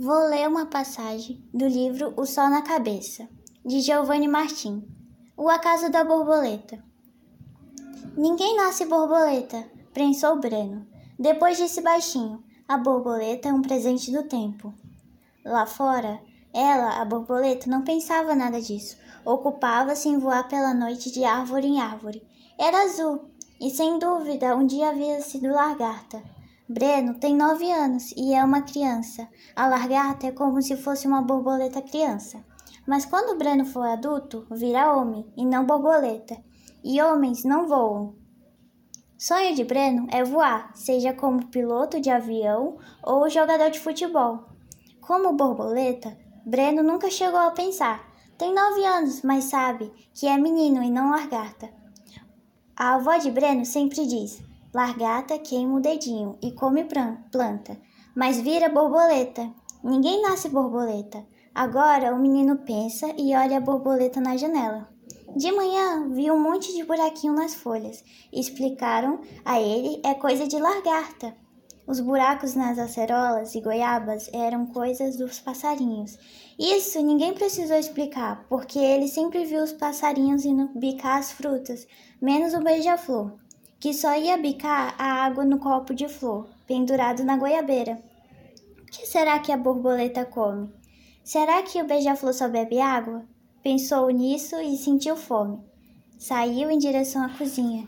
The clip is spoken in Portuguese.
Vou ler uma passagem do livro O Sol na Cabeça, de Giovanni Martim. O Acaso da Borboleta. Ninguém nasce borboleta, pensou Breno. Depois disse baixinho: A borboleta é um presente do tempo. Lá fora, ela, a borboleta, não pensava nada disso. Ocupava-se em voar pela noite de árvore em árvore. Era azul, e sem dúvida um dia havia sido lagarta. Breno tem nove anos e é uma criança. A lagarta é como se fosse uma borboleta criança. Mas quando Breno for adulto, virá homem e não borboleta. E homens não voam. Sonho de Breno é voar, seja como piloto de avião ou jogador de futebol. Como borboleta, Breno nunca chegou a pensar. Tem nove anos, mas sabe que é menino e não lagarta. A avó de Breno sempre diz: Largata queima o dedinho e come planta, mas vira borboleta. Ninguém nasce borboleta. Agora o menino pensa e olha a borboleta na janela. De manhã viu um monte de buraquinho nas folhas. Explicaram a ele é coisa de lagarta. Os buracos nas acerolas e goiabas eram coisas dos passarinhos. Isso ninguém precisou explicar, porque ele sempre viu os passarinhos indo bicar as frutas, menos o beija-flor que só ia bicar a água no copo de flor, pendurado na goiabeira. O que será que a borboleta come? Será que o beija-flor só bebe água? Pensou nisso e sentiu fome. Saiu em direção à cozinha.